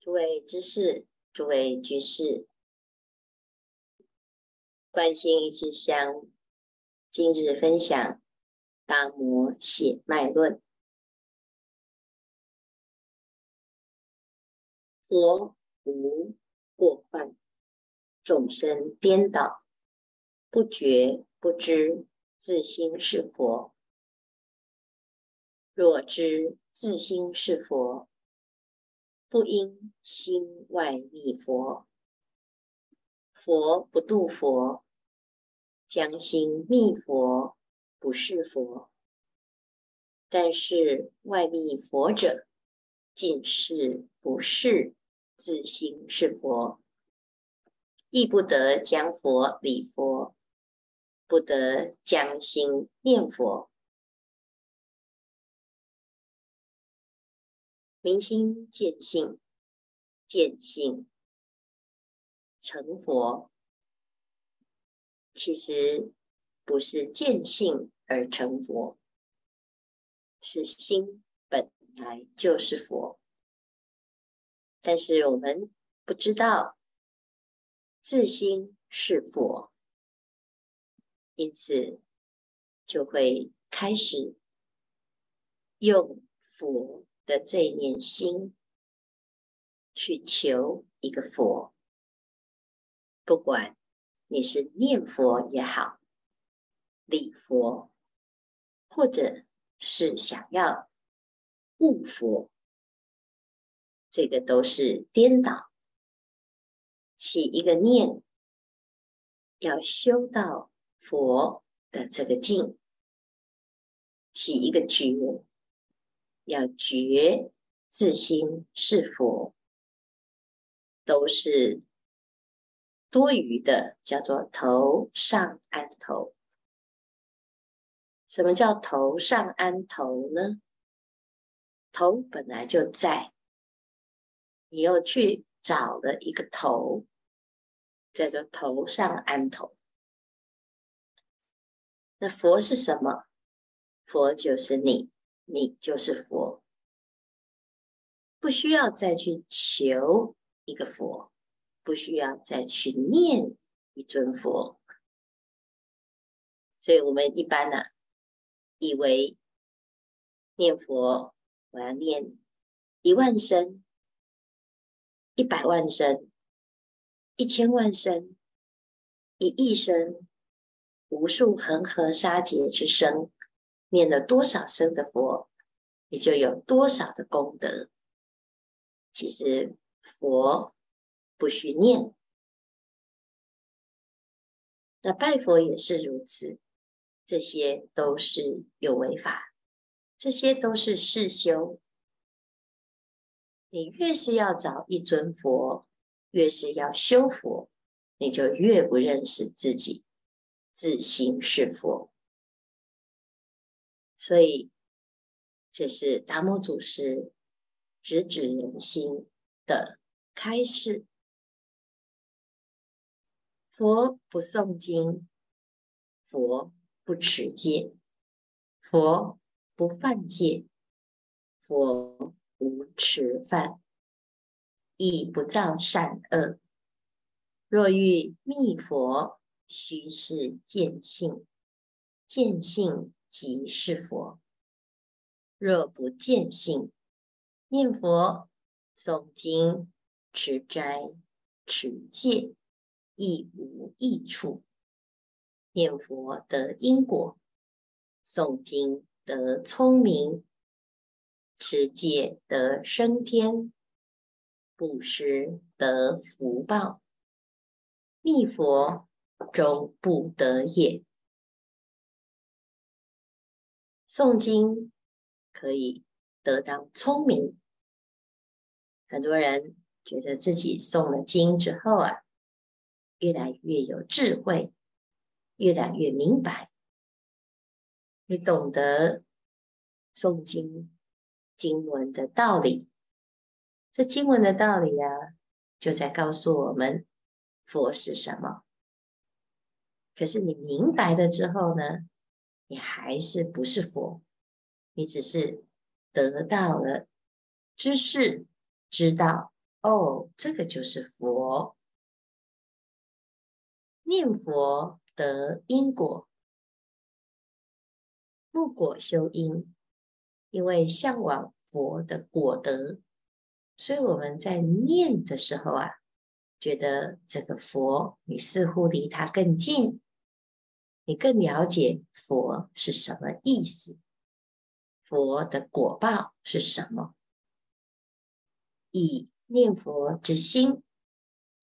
诸位知识，诸位居士，观心一支香，今日分享《达摩血脉论》。佛无过患，众生颠倒，不觉不知，自心是佛。若知自心是佛，不应心外觅佛。佛不度佛，将心觅佛，不是佛。但是外觅佛者，尽是不是自心是佛，亦不得将佛理佛，不得将心念佛。明心见性，见性成佛。其实不是见性而成佛，是心本来就是佛。但是我们不知道自心是佛，因此就会开始用佛。的这一念心去求一个佛，不管你是念佛也好，礼佛，或者是想要悟佛，这个都是颠倒。起一个念，要修到佛的这个境，起一个觉。要觉自心是佛，都是多余的，叫做头上安头。什么叫头上安头呢？头本来就在，你又去找了一个头，叫做头上安头。那佛是什么？佛就是你。你就是佛，不需要再去求一个佛，不需要再去念一尊佛。所以我们一般呢、啊，以为念佛，我要念一万声、一百万声、一千万声、一亿声、无数恒河沙劫之声。念了多少声的佛，你就有多少的功德。其实佛不需念，那拜佛也是如此，这些都是有为法，这些都是世修。你越是要找一尊佛，越是要修佛，你就越不认识自己，自心是佛。所以，这是达摩祖师直指人心的开示。佛不诵经，佛不持戒，佛不犯戒，佛无吃饭，亦不造善恶。若欲觅佛，须是见性，见性。即是佛。若不见性，念佛、诵经、持斋、持戒，亦无益处。念佛得因果，诵经得聪明，持戒得升天，布施得福报，密佛终不得也。诵经可以得到聪明，很多人觉得自己诵了经之后啊，越来越有智慧，越来越明白，你懂得诵经经文的道理。这经文的道理啊，就在告诉我们佛是什么。可是你明白了之后呢？你还是不是佛，你只是得到了知识，知道哦，这个就是佛。念佛得因果，木果修因，因为向往佛的果德，所以我们在念的时候啊，觉得这个佛，你似乎离他更近，你更了解佛是什么意思，佛的果报是什么，以念佛之心。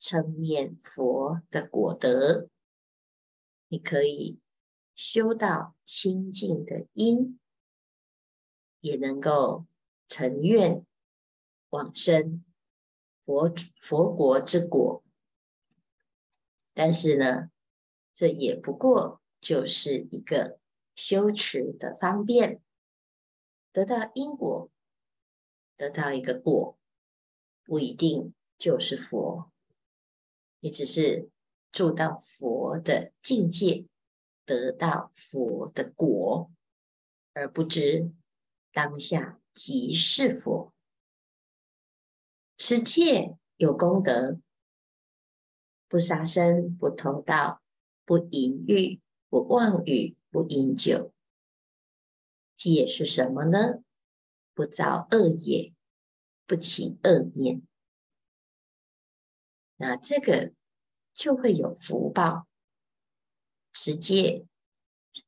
称念佛的果德，你可以修到清净的因，也能够成愿往生佛佛国之果。但是呢，这也不过就是一个修持的方便，得到因果，得到一个果，不一定就是佛。你只是住到佛的境界，得到佛的果，而不知当下即是佛。持戒有功德，不杀生，不偷盗，不淫欲，不妄语，不饮酒。戒是什么呢？不造恶业，不起恶念。那这个就会有福报，持戒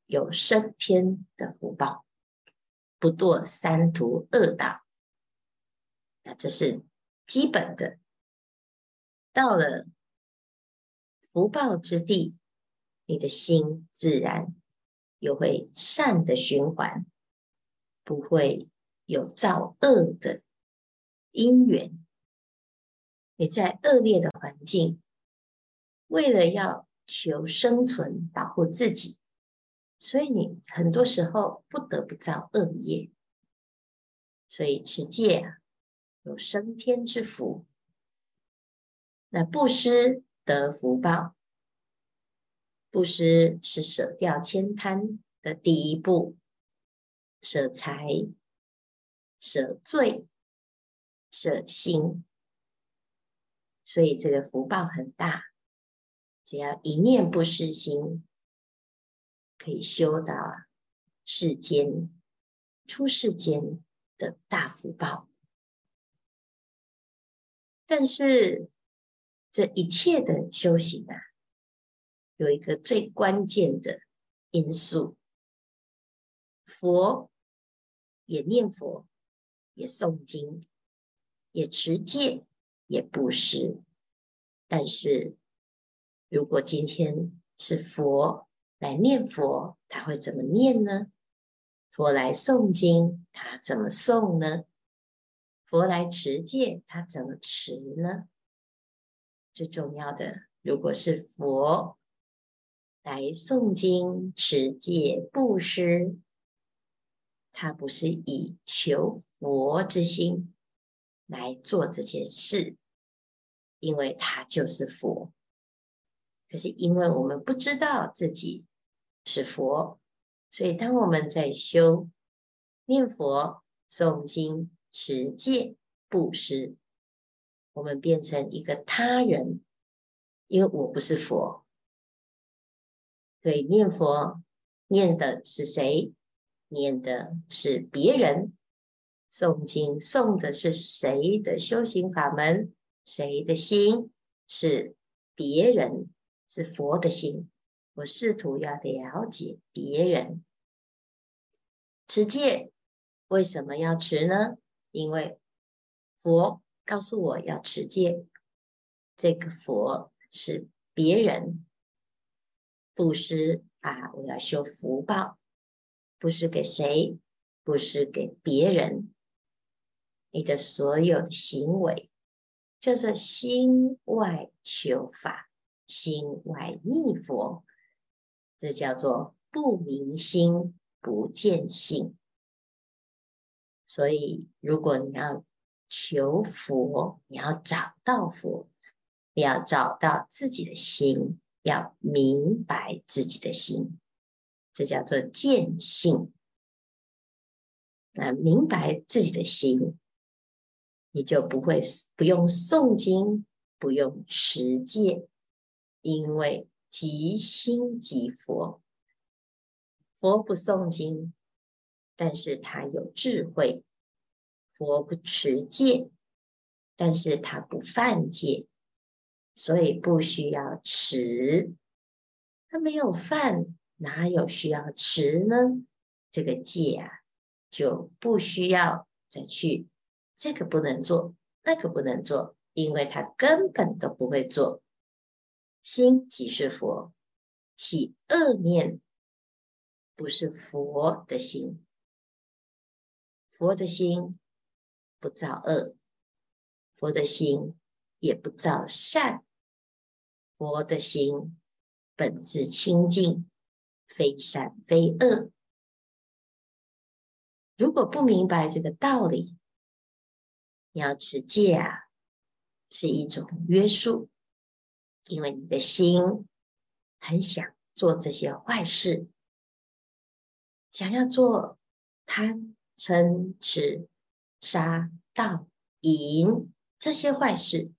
有升天的福报，不堕三途恶道。那这是基本的。到了福报之地，你的心自然又会善的循环，不会有造恶的因缘。你在恶劣的环境，为了要求生存、保护自己，所以你很多时候不得不造恶业。所以持戒啊，有升天之福。那布施得福报，布施是舍掉千贪的第一步，舍财、舍罪、舍心。所以这个福报很大，只要一念不失心，可以修到世间、出世间的大福报。但是这一切的修行啊，有一个最关键的因素：佛也念佛，也诵经，也持戒。也不是，但是如果今天是佛来念佛，他会怎么念呢？佛来诵经，他怎么诵呢？佛来持戒，他怎么持呢？最重要的，如果是佛来诵经、持戒、布施，他不是以求佛之心。来做这件事，因为他就是佛。可是因为我们不知道自己是佛，所以当我们在修念佛、诵经、持戒、布施，我们变成一个他人，因为我不是佛。对念佛念的是谁？念的是别人。诵经诵的是谁的修行法门？谁的心是别人？是佛的心。我试图要了解别人。持戒为什么要持呢？因为佛告诉我要持戒。这个佛是别人。布施啊，我要修福报。布施给谁？布施给别人。你的所有的行为，叫做心外求法，心外觅佛，这叫做不明心不见性。所以，如果你要求佛，你要找到佛，你要找到自己的心，要明白自己的心，这叫做见性。那明白自己的心。你就不会不用诵经，不用持戒，因为即心即佛。佛不诵经，但是他有智慧；佛不持戒，但是他不犯戒，所以不需要持。他没有犯，哪有需要持呢？这个戒啊，就不需要再去。这个不能做，那个不能做，因为他根本都不会做。心即是佛，起恶念不是佛的心。佛的心不造恶，佛的心也不造善，佛的心本自清净，非善非恶。如果不明白这个道理，你要持戒啊，是一种约束，因为你的心很想做这些坏事，想要做贪嗔痴杀盗淫这些坏事，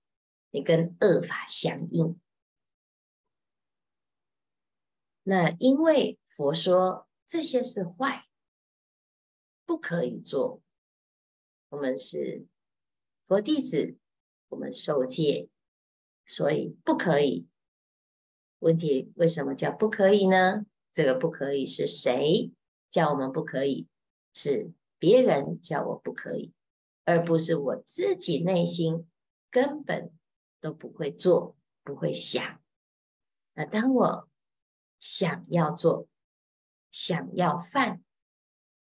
你跟恶法相应。那因为佛说这些是坏，不可以做，我们是。佛弟子，我们受戒，所以不可以。问题为什么叫不可以呢？这个不可以是谁叫我们不可以？是别人叫我不可以，而不是我自己内心根本都不会做，不会想。那当我想要做，想要犯，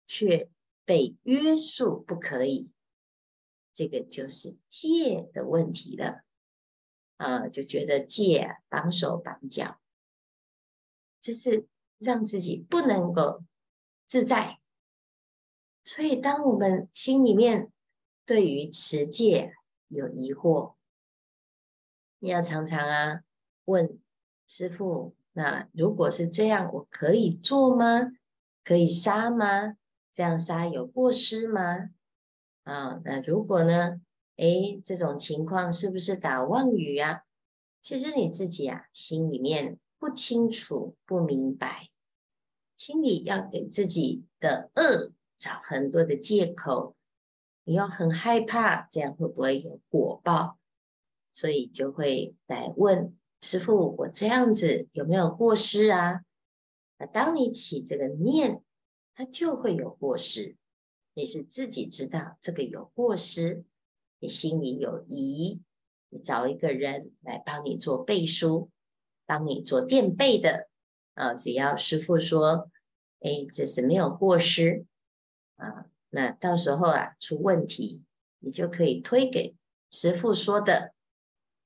却被约束不可以。这个就是戒的问题了，啊、呃，就觉得戒绑手绑脚，这是让自己不能够自在。所以，当我们心里面对于持戒有疑惑，你要常常啊问师父：那如果是这样，我可以做吗？可以杀吗？这样杀有过失吗？啊，那如果呢？诶，这种情况是不是打妄语啊？其实你自己啊，心里面不清楚、不明白，心里要给自己的恶找很多的借口，你要很害怕，这样会不会有果报？所以就会来问师父：我这样子有没有过失啊？那当你起这个念，它就会有过失。你是自己知道这个有过失，你心里有疑，你找一个人来帮你做背书，帮你做垫背的啊。只要师父说，哎，这是没有过失啊，那到时候啊出问题，你就可以推给师父说的，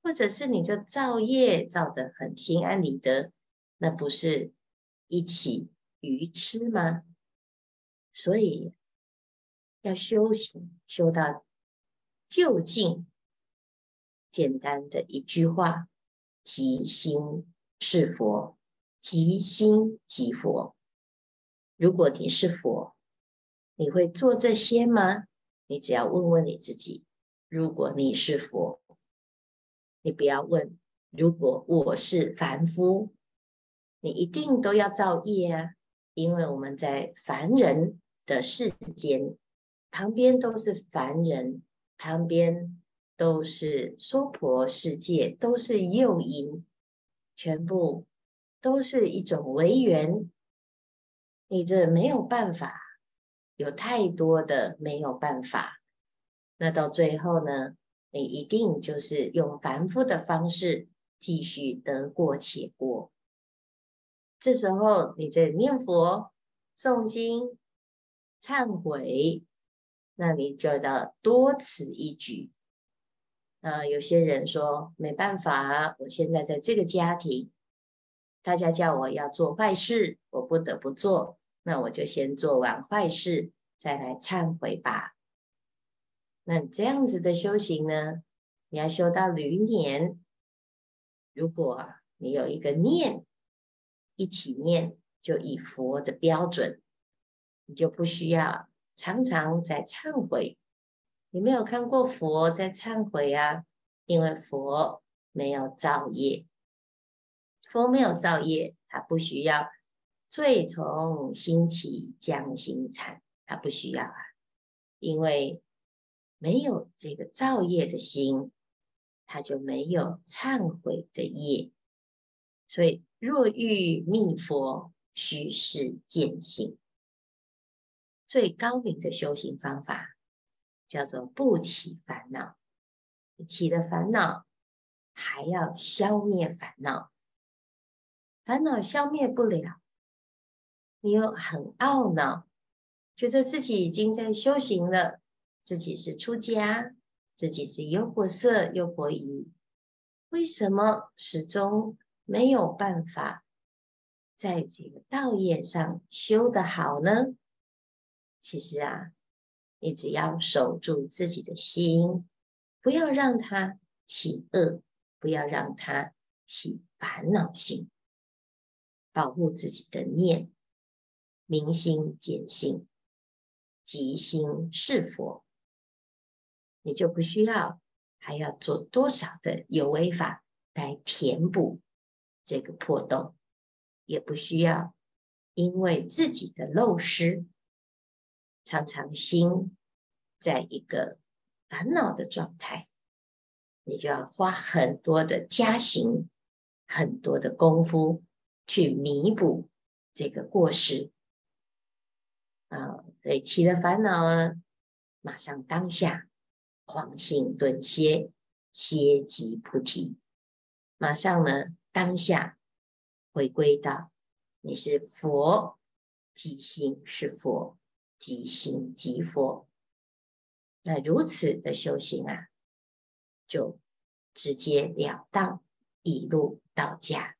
或者是你就造业造得很心安理得，那不是一起愚痴吗？所以。要修行，修到究竟，简单的一句话：即心是佛，即心即佛。如果你是佛，你会做这些吗？你只要问问你自己：如果你是佛，你不要问；如果我是凡夫，你一定都要造业啊！因为我们在凡人的世间。旁边都是凡人，旁边都是娑婆世界，都是诱因，全部都是一种违缘。你这没有办法，有太多的没有办法。那到最后呢，你一定就是用凡夫的方式继续得过且过。这时候你在念佛、诵经、忏悔。那你就要多此一举。呃，有些人说没办法，我现在在这个家庭，大家叫我要做坏事，我不得不做，那我就先做完坏事，再来忏悔吧。那这样子的修行呢，你要修到余年，如果你有一个念，一起念，就以佛的标准，你就不需要。常常在忏悔，你没有看过佛在忏悔啊，因为佛没有造业，佛没有造业，他不需要罪从心起将心忏，他不需要啊，因为没有这个造业的心，他就没有忏悔的业，所以若欲觅佛，须是见性。最高明的修行方法叫做不起烦恼，起了烦恼还要消灭烦恼，烦恼消灭不了，你又很懊恼，觉得自己已经在修行了，自己是出家，自己是优婆塞、优婆夷，为什么始终没有办法在这个道业上修得好呢？其实啊，你只要守住自己的心，不要让它起恶，不要让它起烦恼心，保护自己的念，明心见性，即心是佛，你就不需要还要做多少的有为法来填补这个破洞，也不需要因为自己的漏失。常常心在一个烦恼的状态，你就要花很多的加行，很多的功夫去弥补这个过失啊！所以起了烦恼呢，马上当下狂性顿歇，歇即菩提，马上呢当下回归到你是佛，即心是佛。即心即佛，那如此的修行啊，就直截了当，一路到家。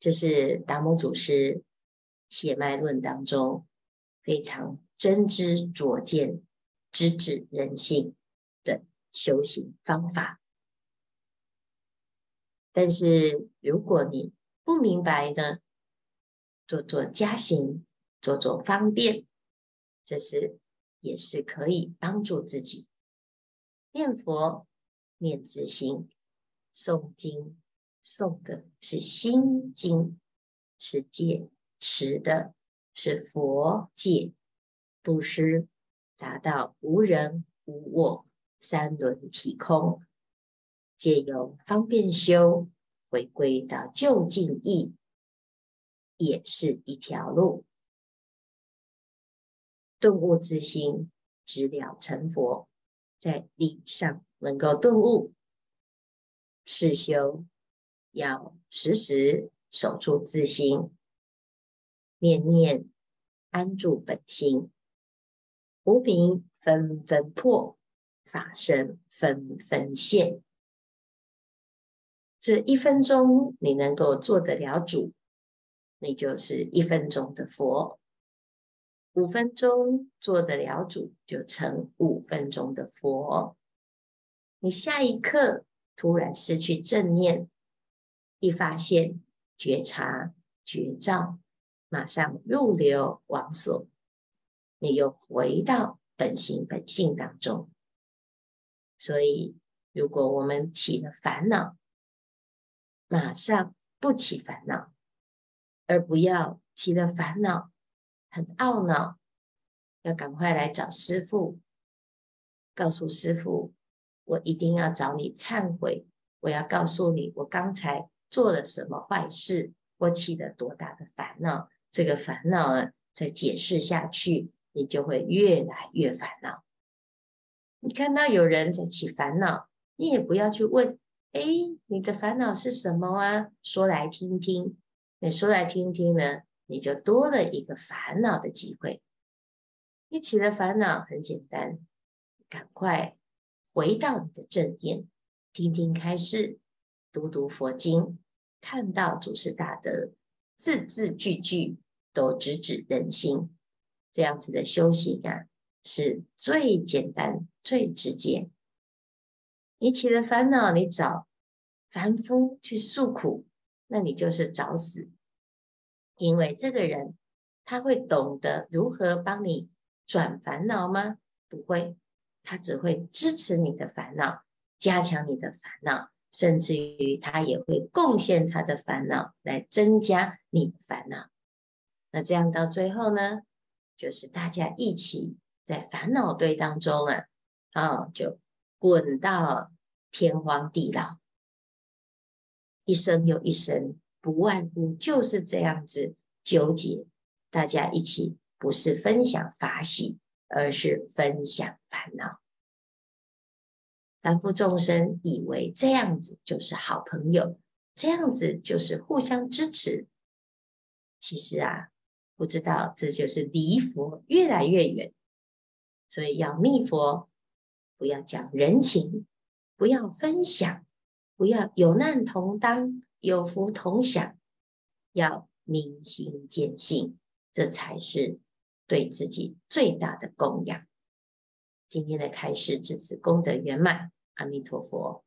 这是达摩祖师血脉论当中非常真知灼见、直指人性的修行方法。但是如果你不明白呢？做做加行，做做方便，这是也是可以帮助自己念佛念自心，诵经诵的是心经，持戒持的是佛戒，布施达到无人无我三轮体空，借由方便修回归到究竟义。也是一条路，顿悟之心，直了成佛，在理上能够顿悟，事修要时时守住自心，念念安住本心，无明纷纷破，法身纷纷现。这一分钟，你能够做得了主。你就是一分钟的佛，五分钟做得了主，就成五分钟的佛。你下一刻突然失去正念，一发现觉察觉照，马上入流往所，你又回到本心本性当中。所以，如果我们起了烦恼，马上不起烦恼。而不要起了烦恼，很懊恼，要赶快来找师父，告诉师父，我一定要找你忏悔，我要告诉你，我刚才做了什么坏事，我起了多大的烦恼，这个烦恼呢，再解释下去，你就会越来越烦恼。你看到有人在起烦恼，你也不要去问，哎，你的烦恼是什么啊？说来听听。你说来听听呢，你就多了一个烦恼的机会。你起了烦恼很简单，赶快回到你的正念，听听开示，读读佛经，看到祖师大德，字字句句都直指人心，这样子的修行啊，是最简单、最直接。你起了烦恼，你找凡夫去诉苦。那你就是找死，因为这个人他会懂得如何帮你转烦恼吗？不会，他只会支持你的烦恼，加强你的烦恼，甚至于他也会贡献他的烦恼来增加你的烦恼。那这样到最后呢，就是大家一起在烦恼堆当中啊，啊，就滚到天荒地老，一生又一生，不外乎就是这样子纠结。大家一起不是分享法喜，而是分享烦恼。凡夫众生以为这样子就是好朋友，这样子就是互相支持。其实啊，不知道这就是离佛越来越远。所以要密佛，不要讲人情，不要分享，不要有难同当，有福同享，要明心见性。这才是对自己最大的供养。今天的开示至此功德圆满，阿弥陀佛。